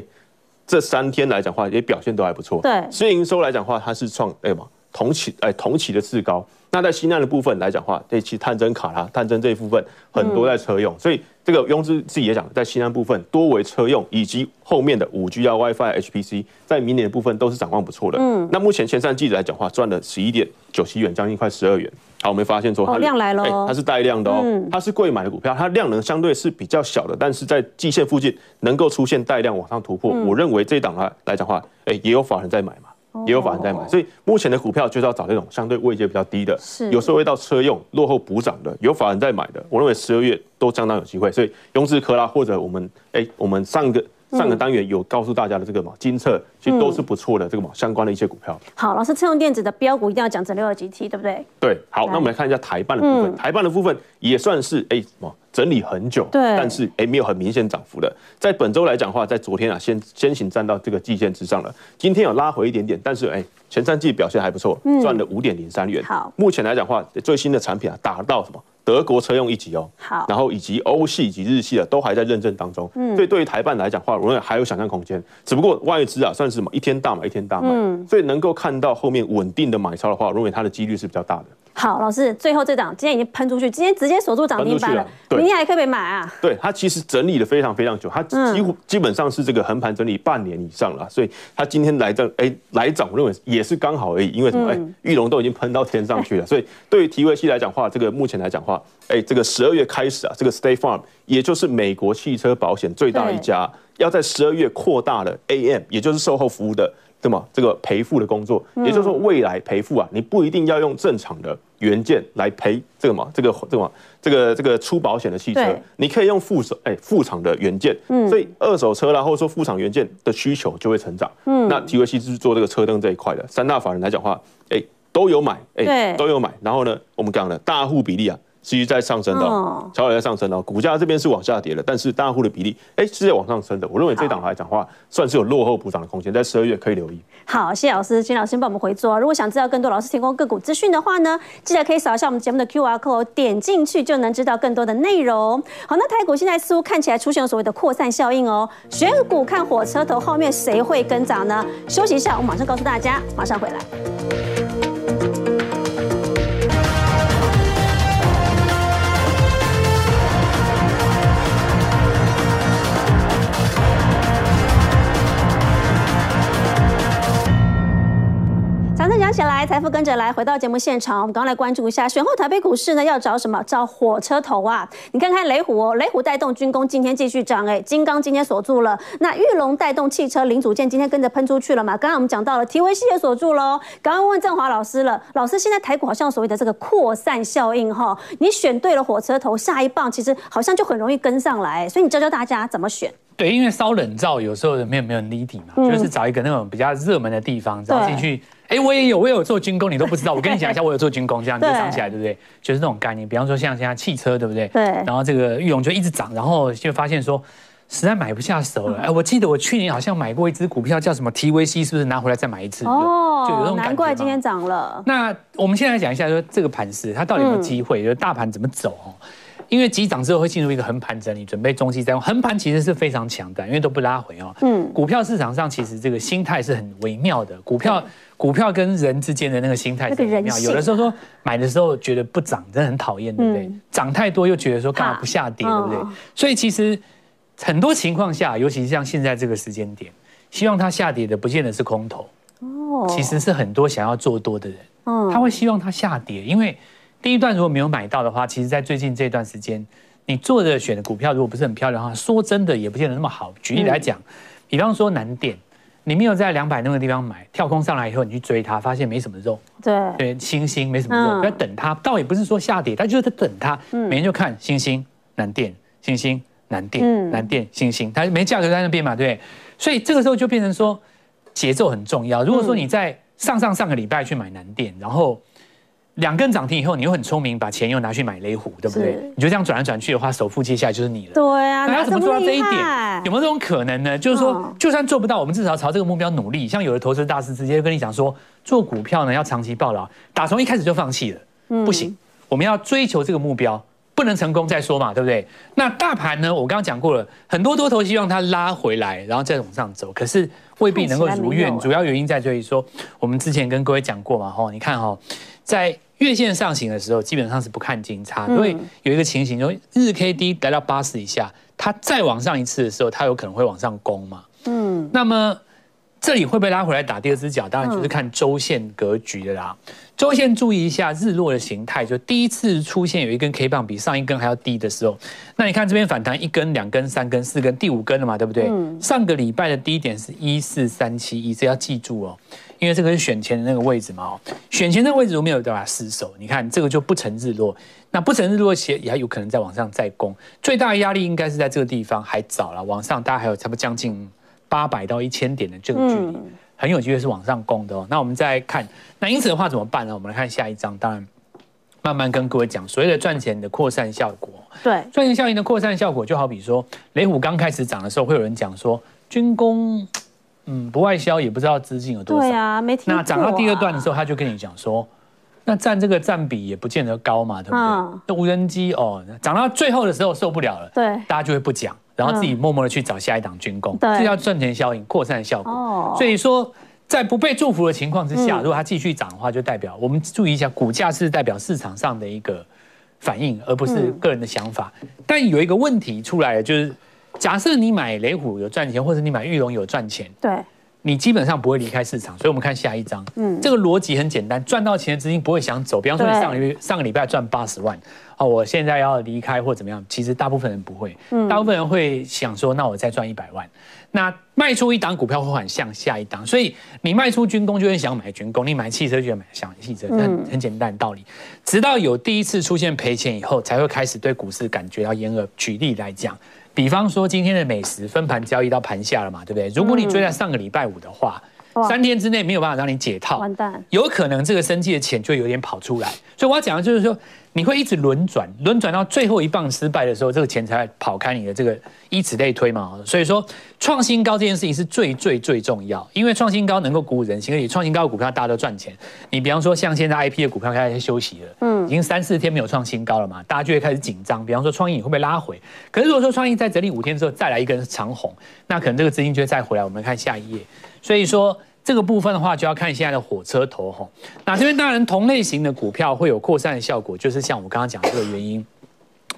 这三天来讲的话，也表现都还不错。对，私营收来讲的话，它是创哎嘛同期哎同期的次高。那在西南的部分来讲的话，这期探针卡啦、探针这一部分很多在车用，所以这个庸之自己也讲，在西安部分多为车用，以及后面的五 G 啊、WiFi、HPC，在明年的部分都是展望不错的。嗯，那目前前三季来讲的话，赚了十一点九七元，将近快十二元。好，我们发现说它量来了，它是带量的哦，它是贵买的股票，它量能相对是比较小的，但是在季线附近能够出现带量往上突破，我认为这一档来来讲的话，哎，也有法人在买嘛。也有法人在买，所以目前的股票就是要找那种相对位阶比较低的，是有时候会到车用落后补涨的，有法人在买的，我认为十二月都相当有机会。所以雍智科啦，或者我们哎，我们上个上个单元有告诉大家的这个嘛，金策其实都是不错的这个嘛相关的一些股票。好，老师，车用电子的标股一定要讲整六二 G T，对不对？对，好，那我们来看一下台办的部分，台办的部分也算是哎什么？整理很久，对，但是哎，没有很明显涨幅的。在本周来讲的话，在昨天啊，先先行站到这个季线之上了。今天有拉回一点点，但是哎，前三季表现还不错，赚了五点零三元。好，目前来讲的话，最新的产品啊，达到什么德国车用一级哦。好，然后以及欧系以及日系的都还在认证当中。嗯，所以对于台办来讲的话，我认为还有想象空间。只不过外资啊，算是什么一天大买一天大卖，嗯，所以能够看到后面稳定的买超的话，我认为它的几率是比较大的。好，老师，最后这档今天已经喷出去，今天直接锁住涨停板了。明天还可以买啊？对，它其实整理了非常非常久，它几乎基本上是这个横盘整理半年以上了，所以它今天来这哎来涨，我认为也是刚好而已。因为什么？哎，玉龙都已经喷到天上去了，所以对于提维西来讲的话，这个目前来讲的话，哎，这个十二月开始啊，这个 State Farm 也就是美国汽车保险最大一家，要在十二月扩大了 AM，也就是售后服务的。对吗？这个赔付的工作，也就是说，未来赔付啊，你不一定要用正常的原件来赔这个嘛，这个这个嘛，这个这个出保险的汽车，你可以用副手哎副厂的原件，所以二手车啦，或者说副厂原件的需求就会成长。那 t v c 是做这个车灯这一块的，三大法人来讲话，哎都有买，哎都有买。然后呢，我们讲的大户比例啊。继续在上升的，小小在上升的，股价这边是往下跌的，但是大户的比例，哎，是在往上升的。我认为这档来讲的话，算是有落后补涨的空间，在十二月可以留意。好，谢谢老师，请老师帮我们回座。如果想知道更多老师提供个股资讯的话呢，记得可以扫一下我们节目的 QR code，点进去就能知道更多的内容。好，那台股现在似乎看起来出现了所谓的扩散效应哦。选股看火车头，后面谁会跟涨呢？休息一下，我马上告诉大家，马上回来。那讲起来，财富跟着来，回到节目现场，我们刚刚来关注一下选后台北股市呢，要找什么？找火车头啊！你看看雷虎哦，雷虎带动军工，今天继续涨哎，金刚今天锁住了，那裕隆带动汽车零组件，今天跟着喷出去了嘛？刚刚我们讲到了提维西也锁住喽。刚刚问振华老师了，老师现在台股好像所谓的这个扩散效应哈，你选对了火车头，下一棒其实好像就很容易跟上来，所以你教教大家怎么选。对，因为烧冷灶有时候没有没有立体嘛，嗯、就是找一个那种比较热门的地方，然后进去。哎对，我也有，我也有做军工，你都不知道。我跟你讲一下，我有做军工，这样你就想起来，对不对？就是那种概念。比方说像现在汽车，对不对？对。然后这个玉龙就一直涨，然后就发现说实在买不下手了。哎，我记得我去年好像买过一只股票，叫什么 TVC，是不是拿回来再买一次？哦，就有那种感觉。难怪今天涨了。那我们现在来讲一下，说这个盘势它到底有没有机会？嗯、就是大盘怎么走？因为急涨之后会进入一个横盘整理，准备中期再用。横盘其实是非常强的，因为都不拉回哦。嗯，股票市场上其实这个心态是很微妙的。股票股票跟人之间的那个心态是很微妙。有的时候说买的时候觉得不涨，真的很讨厌，对不对？涨太多又觉得说干嘛不下跌，对不对？所以其实很多情况下，尤其是像现在这个时间点，希望它下跌的不见得是空头哦，其实是很多想要做多的人，嗯，他会希望它下跌，因为。第一段如果没有买到的话，其实，在最近这段时间，你做的选的股票如果不是很漂亮的话，说真的也不见得那么好。举例来讲，比方说南电，你没有在两百那个地方买，跳空上来以后，你去追它，发现没什么肉。对对，星星没什么肉，在等它。倒也不是说下跌，它就是在等它。每天就看星星、南电、星星、南电、南电、星星，它没价格在那边嘛，对。所以这个时候就变成说节奏很重要。如果说你在上上上个礼拜去买南电，然后。两根涨停以后，你又很聪明，把钱又拿去买雷虎，对不对？你就这样转来转去的话，首富接下来就是你了。对啊，那要怎么做到这一点？有没有这种可能呢？就是说，就算做不到，我们至少朝这个目标努力。像有的投资大师直接跟你讲说，做股票呢要长期抱牢，打从一开始就放弃了，不行，我们要追求这个目标。不能成功再说嘛，对不对？那大盘呢？我刚刚讲过了，很多多头希望它拉回来，然后再往上走，可是未必能够如愿。主要原因在这里说，我们之前跟各位讲过嘛，吼，你看哈，在月线上行的时候，基本上是不看金叉，因为有一个情形，就日 K D 来到八十以下，它再往上一次的时候，它有可能会往上攻嘛。嗯，那么。这里会不会拉回来打第二只脚？当然就是看周线格局的啦。周线注意一下日落的形态，就第一次出现有一根 K 棒比上一根还要低的时候，那你看这边反弹一根、两根、三根、四根，第五根了嘛，对不对？上个礼拜的低点是一四三七一，这要记住哦，因为这个是选前的那个位置嘛哦，选前那个位置如果没有办法失守，你看这个就不成日落，那不成日落且也还有可能再往上再攻，最大的压力应该是在这个地方，还早了，往上大概还有差不多将近。八百到一千点的这个距离，很有机会是往上攻的哦。那我们再看，那因此的话怎么办呢？我们来看下一章。当然，慢慢跟各位讲所谓的赚钱的扩散效果。对，赚钱效应的扩散效果，就好比说，雷虎刚开始涨的时候，会有人讲说，军工，嗯，不外销也不知道资金有多少。对啊，没听。那涨到第二段的时候，他就跟你讲说，那占这个占比也不见得高嘛，对不对？嗯。那无人机哦，涨到最后的时候受不了了，对，大家就会不讲。然后自己默默的去找下一档军工，这叫赚钱效应、扩散效果。所以说，在不被祝福的情况之下，如果它继续涨的话，就代表我们注意一下，股价是代表市场上的一个反应，而不是个人的想法。但有一个问题出来了，就是假设你买雷虎有赚钱，或者你买玉龙有赚钱，对。你基本上不会离开市场，所以我们看下一章。嗯，这个逻辑很简单，赚到钱的资金不会想走。比方说，你上个月上个礼拜赚八十万，哦，我现在要离开或怎么样？其实大部分人不会，大部分人会想说，那我再赚一百万。那卖出一档股票会很像下一档，所以你卖出军工就会想买军工，你买汽车就会买想汽车，很很简单的道理。直到有第一次出现赔钱以后，才会开始对股市感觉到厌恶。举例来讲。比方说今天的美食分盘交易到盘下了嘛，对不对？如果你追在上个礼拜五的话，三天之内没有办法让你解套，完蛋，有可能这个生计的钱就有点跑出来。所以我要讲的就是说。你会一直轮转，轮转到最后一棒失败的时候，这个钱才会跑开你的这个，以此类推嘛。所以说，创新高这件事情是最最最重要，因为创新高能够鼓舞人心，而且创新高的股票大家都赚钱。你比方说像现在 IP 的股票开始休息了，嗯，已经三四天没有创新高了嘛，大家就会开始紧张。比方说创意你会不会拉回？可是如果说创意在整理五天之后再来一根长红，那可能这个资金就会再回来。我们看下一页，所以说。这个部分的话，就要看现在的火车头吼。那这边当然同类型的股票会有扩散的效果，就是像我刚刚讲的这个原因。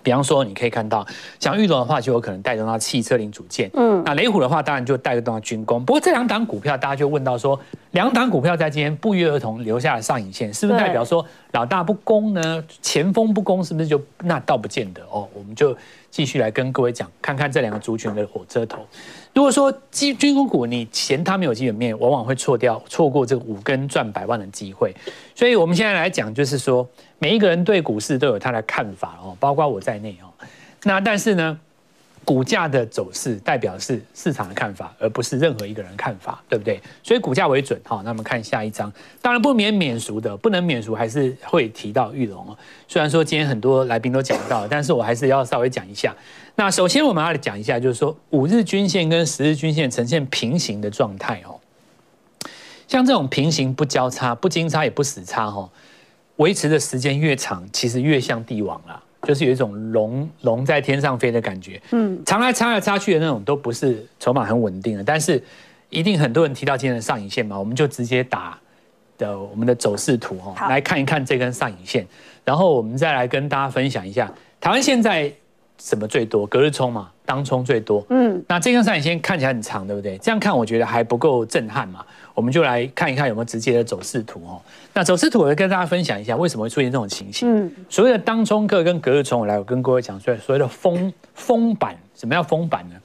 比方说，你可以看到，像玉龙的话，就有可能带动到汽车零组件。嗯，那雷虎的话，当然就带动到军工。不过这两档股票，大家就问到说，两档股票在今天不约而同留下了上影线，是不是代表说老大不攻呢？前锋不攻，是不是就那倒不见得哦？我们就继续来跟各位讲，看看这两个族群的火车头。如果说基军工股你嫌它没有基本面，往往会错掉错过这个五根赚百万的机会。所以我们现在来讲，就是说。每一个人对股市都有他的看法哦，包括我在内哦。那但是呢，股价的走势代表是市场的看法，而不是任何一个人看法，对不对？所以股价为准。好，那我们看下一张。当然不免免俗的，不能免俗，还是会提到裕隆哦。虽然说今天很多来宾都讲到，但是我还是要稍微讲一下。那首先我们要来讲一下，就是说五日均线跟十日均线呈现平行的状态哦。像这种平行不交叉、不金叉也不死叉哦。维持的时间越长，其实越像帝王啦，就是有一种龙龙在天上飞的感觉。嗯，常来插来插去的那种都不是筹码很稳定的，但是一定很多人提到今天的上影线嘛，我们就直接打的我们的走势图哈，来看一看这根上影线，然后我们再来跟大家分享一下台湾现在什么最多，隔日冲嘛，当冲最多。嗯，那这根上影线看起来很长，对不对？这样看我觉得还不够震撼嘛。我们就来看一看有没有直接的走势图哦。那走势图我会跟大家分享一下为什么会出现这种情形。嗯，所谓的当冲客跟隔日冲，我来我跟各位讲，所谓所谓的封封板，什么叫封板呢？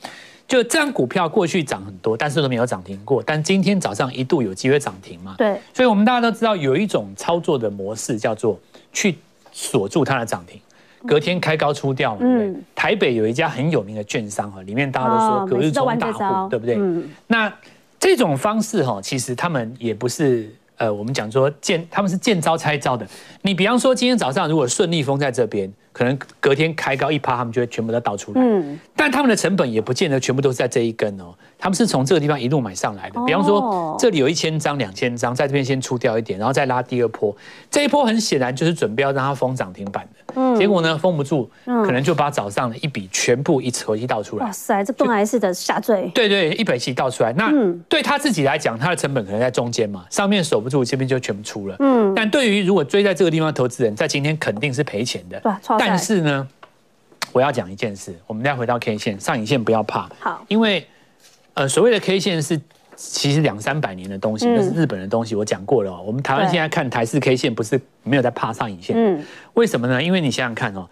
就这张股票过去涨很多，但是都没有涨停过，但今天早上一度有机会涨停嘛？对。所以我们大家都知道有一种操作的模式叫做去锁住它的涨停，隔天开高出掉嘛。嗯。台北有一家很有名的券商哈，里面大家都说隔日冲大户，对不对？嗯。那这种方式哈，其实他们也不是呃，我们讲说见他们是见招拆招的。你比方说今天早上如果顺利封在这边，可能隔天开高一趴，他们就会全部都倒出来。嗯。但他们的成本也不见得全部都是在这一根哦。他们是从这个地方一路买上来的。比方说，这里有一千张、两千张，在这边先出掉一点，然后再拉第二波。这一波很显然就是准备要让它封涨停板的。嗯，结果呢，封不住，可能就把早上的一笔全部一口气倒出来。哇塞，这断崖式的下坠。对对，一口气倒出来。那对他自己来讲，他的成本可能在中间嘛，上面守不住，这边就全部出了。嗯，但对于如果追在这个地方的投资人，在今天肯定是赔钱的。但是呢，我要讲一件事，我们再回到 K 线上影线，不要怕。好，因为呃，所谓的 K 线是其实两三百年的东西，那是日本的东西，我讲过了哦。我们台湾现在看台式 K 线，不是没有在怕上影线。嗯，为什么呢？因为你想想看哦，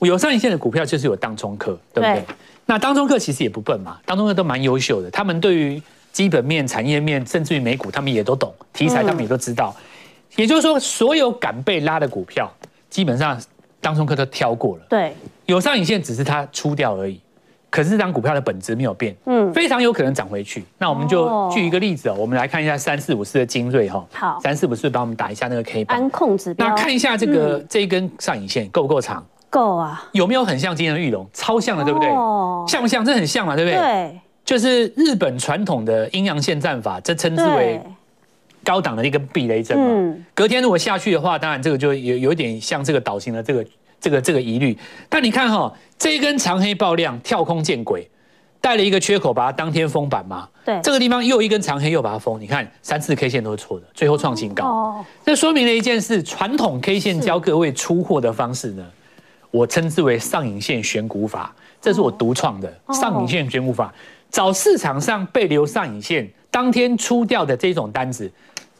有上影线的股票就是有当冲客，对不对？那当中客其实也不笨嘛，当中客都蛮优秀的，他们对于基本面、产业面，甚至于美股，他们也都懂，题材他们也都知道。也就是说，所有敢被拉的股票，基本上。当中客都挑过了，对，有上影线只是他出掉而已，可是这张股票的本质没有变，嗯，非常有可能涨回去。那我们就举一个例子哦，我们来看一下三四五四的精锐哈，好，三四五四帮我们打一下那个 K 棒，安控指标，那看一下这个这一根上影线够不够长？够啊，有没有很像今天的玉龙？超像的，对不对？像不像？这很像嘛，对不对？对，就是日本传统的阴阳线战法，这称之为。高档的一个避雷针嘛，隔天如果下去的话，当然这个就有有一点像这个倒型的这个这个这个疑虑。但你看哈，这一根长黑爆量跳空见鬼，带了一个缺口把它当天封板嘛。对，这个地方又一根长黑又把它封，你看三次 K 线都是错的，最后创新高。哦，这说明了一件事：传统 K 线教各位出货的方式呢，我称之为上影线选股法，这是我独创的上影线选股法，找市场上被留上影线当天出掉的这种单子。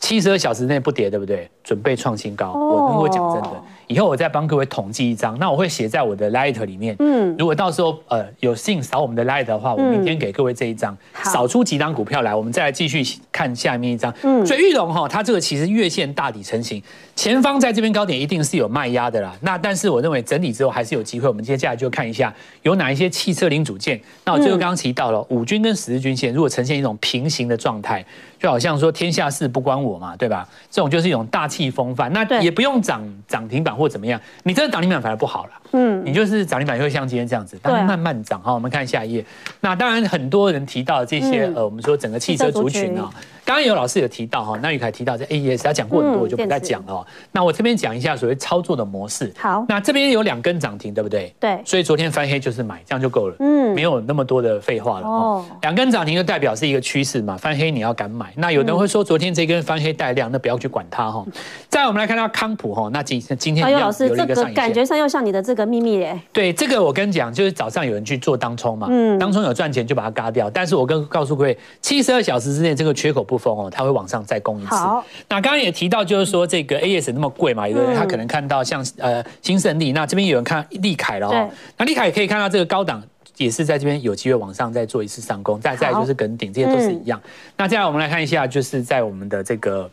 七十二小时内不跌，对不对？准备创新高。我跟各位讲真的，以后我再帮各位统计一张，那我会写在我的 Light 里面。嗯，如果到时候呃有幸扫我们的 Light 的话，我明天给各位这一张，扫出几张股票来，我们再来继续看下面一张。嗯，所以玉龙哈，它这个其实月线大底成型，前方在这边高点一定是有卖压的啦。那但是我认为整理之后还是有机会。我们接下来就看一下有哪一些汽车零组件。那我最后刚刚提到了五均跟十日均线，如果呈现一种平行的状态。就好像说天下事不关我嘛，对吧？这种就是一种大气风范，那也不用涨涨停板或怎么样，你这个涨停板反而不好了。嗯，你就是涨停板会像今天这样子，但是慢慢涨。好，我们看下一页。那当然很多人提到这些，呃，我们说整个汽车族群啊。刚刚有老师有提到哈，那宇凯提到这 AES，他讲过很多，我就不再讲了。那我这边讲一下所谓操作的模式。好，那这边有两根涨停，对不对？对。所以昨天翻黑就是买，这样就够了。嗯，没有那么多的废话了。哦。两根涨停就代表是一个趋势嘛，翻黑你要敢买。那有人会说昨天这根翻黑带量，那不要去管它哈。再来我们来看到康普哈，那今今天一样有一个。感觉上又像你的这个秘密耶。对，这个我跟你讲，就是早上有人去做当冲嘛，嗯，当冲有赚钱就把它嘎掉。但是我跟告诉各位，七十二小时之内这个缺口不封哦，它会往上。再攻一次。好，那刚刚也提到，就是说这个 AS 那么贵嘛，有的人他可能看到像呃新胜利，那这边有人看利凯了哦。那利凯也可以看到这个高档也是在这边有机会往上再做一次上攻，再再就是跟顶，这些都是一样。那接下来我们来看一下，就是在我们的这个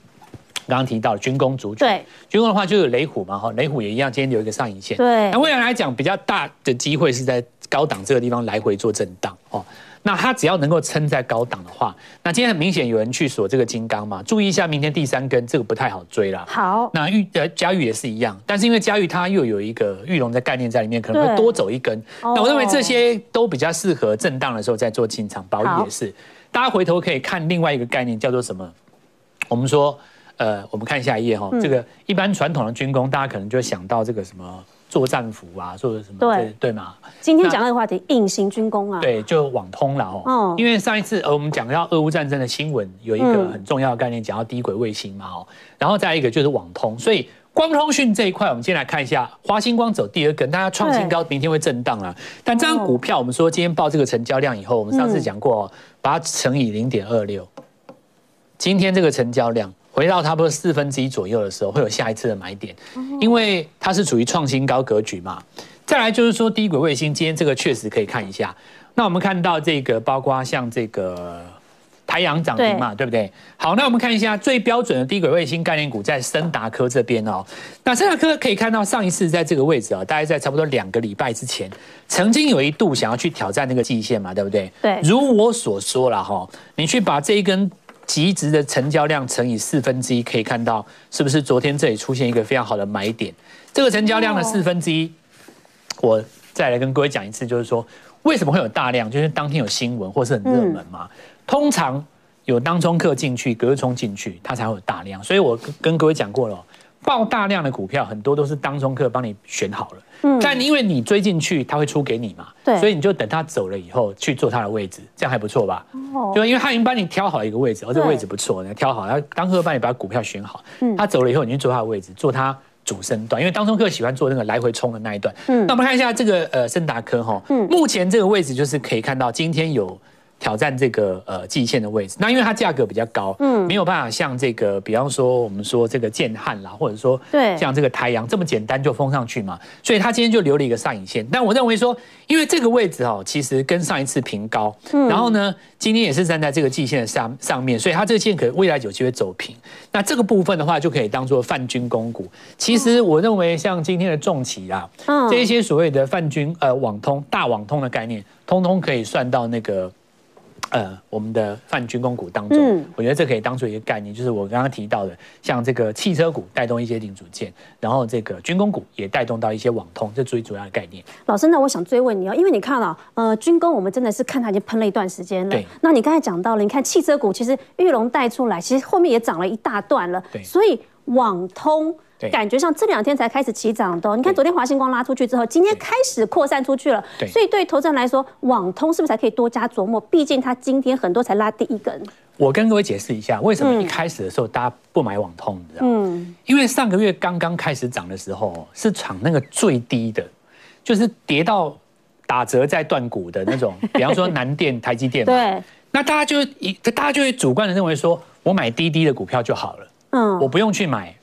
刚刚提到军工族群，对，军工的话就有雷虎嘛哈，雷虎也一样，今天有一个上影线。对，那未来来讲比较大的机会是在高档这个地方来回做震荡哦。那它只要能够撑在高档的话，那今天很明显有人去锁这个金刚嘛，注意一下明天第三根这个不太好追了。好，那玉呃嘉玉也是一样，但是因为嘉玉它又有一个玉龙的概念在里面，可能会多走一根。那我认为这些都比较适合震荡的时候再做进场，保益也是。大家回头可以看另外一个概念叫做什么？我们说呃，我们看下一页哈，这个一般传统的军工，大家可能就会想到这个什么。作战服啊，做的什么？对对嘛。今天讲那个话题，隐形军工啊。对，就网通了哦。因为上一次呃，我们讲到俄乌战争的新闻，有一个很重要的概念，讲到低轨卫星嘛哦。然后再一个就是网通，所以光通讯这一块，我们今天来看一下，华星光走第二根，大家创新高，明天会震荡啊。但这张股票，我们说今天报这个成交量以后，我们上次讲过，把它乘以零点二六，今天这个成交量。回到差不多四分之一左右的时候，会有下一次的买点，因为它是处于创新高格局嘛。再来就是说低轨卫星，今天这个确实可以看一下。那我们看到这个，包括像这个台阳涨停嘛，对不对？好，那我们看一下最标准的低轨卫星概念股在森达科这边哦。那森达科可以看到上一次在这个位置啊，大概在差不多两个礼拜之前，曾经有一度想要去挑战那个季线嘛，对不对？对。如我所说了哈，你去把这一根。极值的成交量乘以四分之一，可以看到是不是昨天这里出现一个非常好的买点？这个成交量的四分之一，我再来跟各位讲一次，就是说为什么会有大量？就是当天有新闻或是很热门嘛。通常有当冲客进去，隔日冲进去，它才会有大量。所以我跟各位讲过了，爆大量的股票很多都是当中客帮你选好了。嗯，但因为你追进去，他会出给你嘛，对，所以你就等他走了以后去做他的位置，这样还不错吧？哦，就因为他已经帮你挑好一个位置，而这个位置不错，你挑好，他当客帮你把股票选好，嗯，他走了以后，你就坐他的位置，坐他主升段，因为当中客喜欢坐那个来回冲的那一段。嗯，那我们看一下这个呃森达科哈，嗯，目前这个位置就是可以看到今天有。挑战这个呃季线的位置，那因为它价格比较高，嗯，没有办法像这个，比方说我们说这个建汉啦，或者说对，像这个台阳这么简单就封上去嘛，所以它今天就留了一个上影线。但我认为说，因为这个位置哦，其实跟上一次平高，嗯，然后呢，今天也是站在这个季线的上上面，所以它这个线可能未来有机会走平。那这个部分的话，就可以当做泛军工股。其实我认为像今天的重企啊，嗯，这一些所谓的泛军呃网通大网通的概念，通通可以算到那个。呃，我们的泛军工股当中，嗯，我觉得这可以当做一个概念，就是我刚刚提到的，像这个汽车股带动一些零组件，然后这个军工股也带动到一些网通，这最主要的概念。老师，那我想追问你哦，因为你看了，呃，军工我们真的是看它已经喷了一段时间了。对。那你刚才讲到了，你看汽车股其实玉龙带出来，其实后面也涨了一大段了。对。所以网通。感觉上这两天才开始起涨的，你看昨天华星光拉出去之后，今天开始扩散出去了。所以对投资人来说，网通是不是才可以多加琢磨？毕竟它今天很多才拉第一根。我跟各位解释一下，为什么一开始的时候大家不买网通，你知道吗？嗯，因为上个月刚刚开始涨的时候，是涨那个最低的，就是跌到打折再断股的那种，比方说南电、台积电嘛。对。那大家就一，大家就会主观的认为说，我买滴滴的股票就好了。嗯，我不用去买。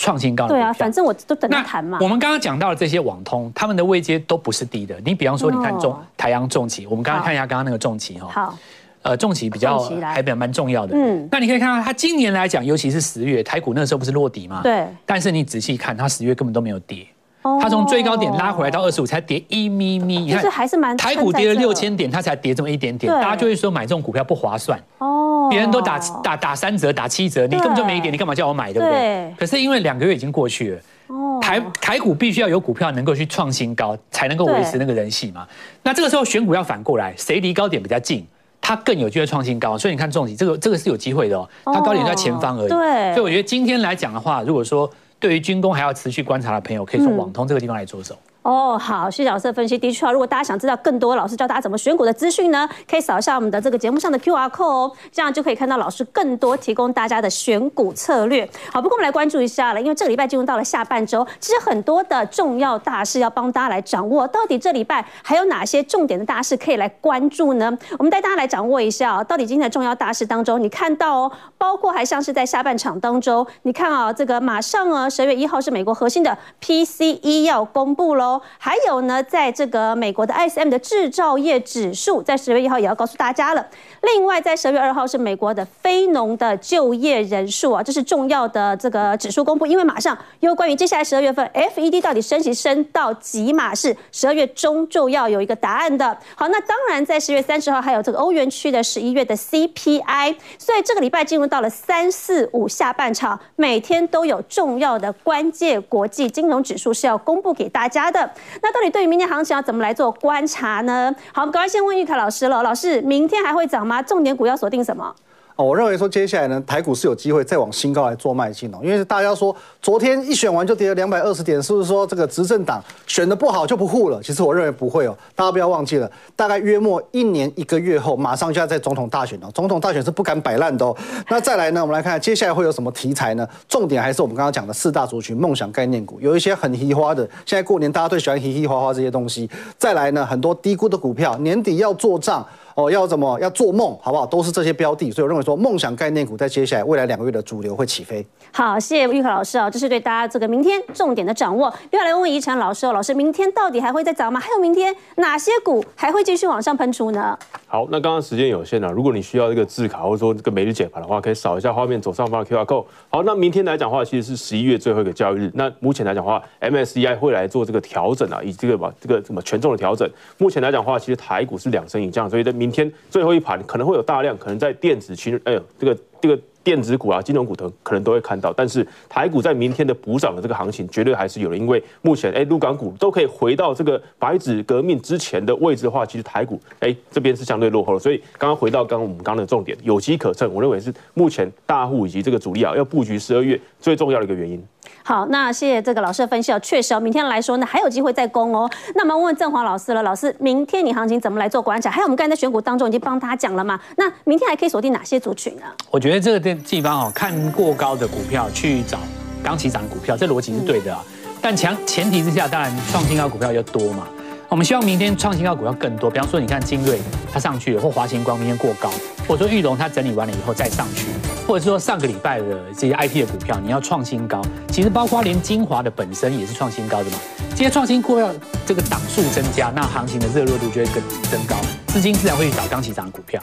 创新高的对啊，反正我都等他谈嘛。我们刚刚讲到的这些网通，他们的位阶都不是低的。你比方说，你看中台阳重企，我们刚刚看一下刚刚那个重企哈。好，呃，重企比较还比较蛮重要的。嗯，那你可以看到，它今年来讲，尤其是十月台股那个时候不是落底吗？对。但是你仔细看，它十月根本都没有跌。它从最高点拉回来到二十五，才跌一咪咪。你看，还是蛮台股跌了六千点，它才跌这么一点点。大家就会说买这种股票不划算。哦。别人都打打打三折，打七折，你根本就没跌，你干嘛叫我买，对不对？可是因为两个月已经过去了，哦。台台股必须要有股票能够去创新高，才能够维持那个人气嘛。那这个时候选股要反过来，谁离高点比较近，它更有机会创新高。所以你看重疾这个这个是有机会的哦，它高点在前方而已。对。所以我觉得今天来讲的话，如果说。对于军工还要持续观察的朋友，可以从网通这个地方来着手。哦，好，谢谢老师的分析。的确啊，如果大家想知道更多老师教大家怎么选股的资讯呢，可以扫一下我们的这个节目上的 QR code 哦，这样就可以看到老师更多提供大家的选股策略。好，不过我们来关注一下了，因为这个礼拜进入到了下半周，其实很多的重要大事要帮大家来掌握。到底这礼拜还有哪些重点的大事可以来关注呢？我们带大家来掌握一下，哦到底今天的重要大事当中，你看到哦，包括还像是在下半场当中，你看啊，这个马上啊，十月一号是美国核心的 PCE 要公布喽，还有呢。在这个美国的 ISM 的制造业指数，在十月一号也要告诉大家了。另外，在十月二号是美国的非农的就业人数啊，这是重要的这个指数公布。因为马上因为关于接下来十二月份 FED 到底升息升到几码，是十二月中就要有一个答案的。好，那当然在十月三十号还有这个欧元区的十一月的 CPI。所以这个礼拜进入到了三四五下半场，每天都有重要的关键国际金融指数是要公布给大家的。那到底对于明天行情要怎么来做观察呢？好，我们赶快先问玉凯老师了。老师，明天还会涨吗？重点股要锁定什么？哦，我认为说接下来呢，台股是有机会再往新高来做迈进哦。因为大家说昨天一选完就跌了两百二十点，是不是说这个执政党选的不好就不护了？其实我认为不会哦。大家不要忘记了，大概约莫一年一个月后，马上就要在总统大选哦。总统大选是不敢摆烂的哦。那再来呢，我们来看看接下来会有什么题材呢？重点还是我们刚刚讲的四大族群梦想概念股，有一些很嘻花的。现在过年大家最喜欢嘻嘻花花这些东西。再来呢，很多低估的股票，年底要做账。哦，要怎么要做梦，好不好？都是这些标的，所以我认为说梦想概念股在接下来未来两个月的主流会起飞。好，谢谢玉凯老师啊，这是对大家这个明天重点的掌握。又要来问问怡晨老师哦，老师，明天到底还会再涨吗？还有明天哪些股还会继续往上喷出呢？好，那刚刚时间有限啊，如果你需要这个字卡或者说这个每日解盘的话，可以扫一下画面左上方的 QR code。好，那明天来讲的话，其实是十一月最后一个交易日。那目前来讲的话，MSCI 会来做这个调整啊，以这个把这个什么权重的调整。目前来讲的话，其实台股是两升以降，所以在明明天最后一盘可能会有大量可能在电子群，哎呦，这个这个。电子股啊，金融股等可能都会看到，但是台股在明天的补涨的这个行情绝对还是有的，因为目前哎，陆港股都可以回到这个白纸革命之前的位置的话，其实台股哎这边是相对落后的，所以刚刚回到刚刚我们刚刚的重点，有机可乘，我认为是目前大户以及这个主力啊要布局十二月最重要的一个原因。好，那谢谢这个老师的分析哦，确实哦，明天来说呢还有机会再攻哦。那么问问郑华老师了，老师，明天你行情怎么来做观察？还有我们刚才在选股当中已经帮他讲了嘛？那明天还可以锁定哪些族群呢？我觉得这个地方哦，看过高的股票去找刚起涨的股票，这逻辑是对的啊。但强前提之下，当然创新高股票要多嘛。我们希望明天创新高股票更多，比方说你看精锐它上去了，或华星光明天过高，或者说裕隆它整理完了以后再上去，或者说上个礼拜的这些 I P 的股票你要创新高，其实包括连精华的本身也是创新高的嘛。这些创新股要这个档数增加，那行情的热络度就会更增高，资金自然会去找刚起涨的股票。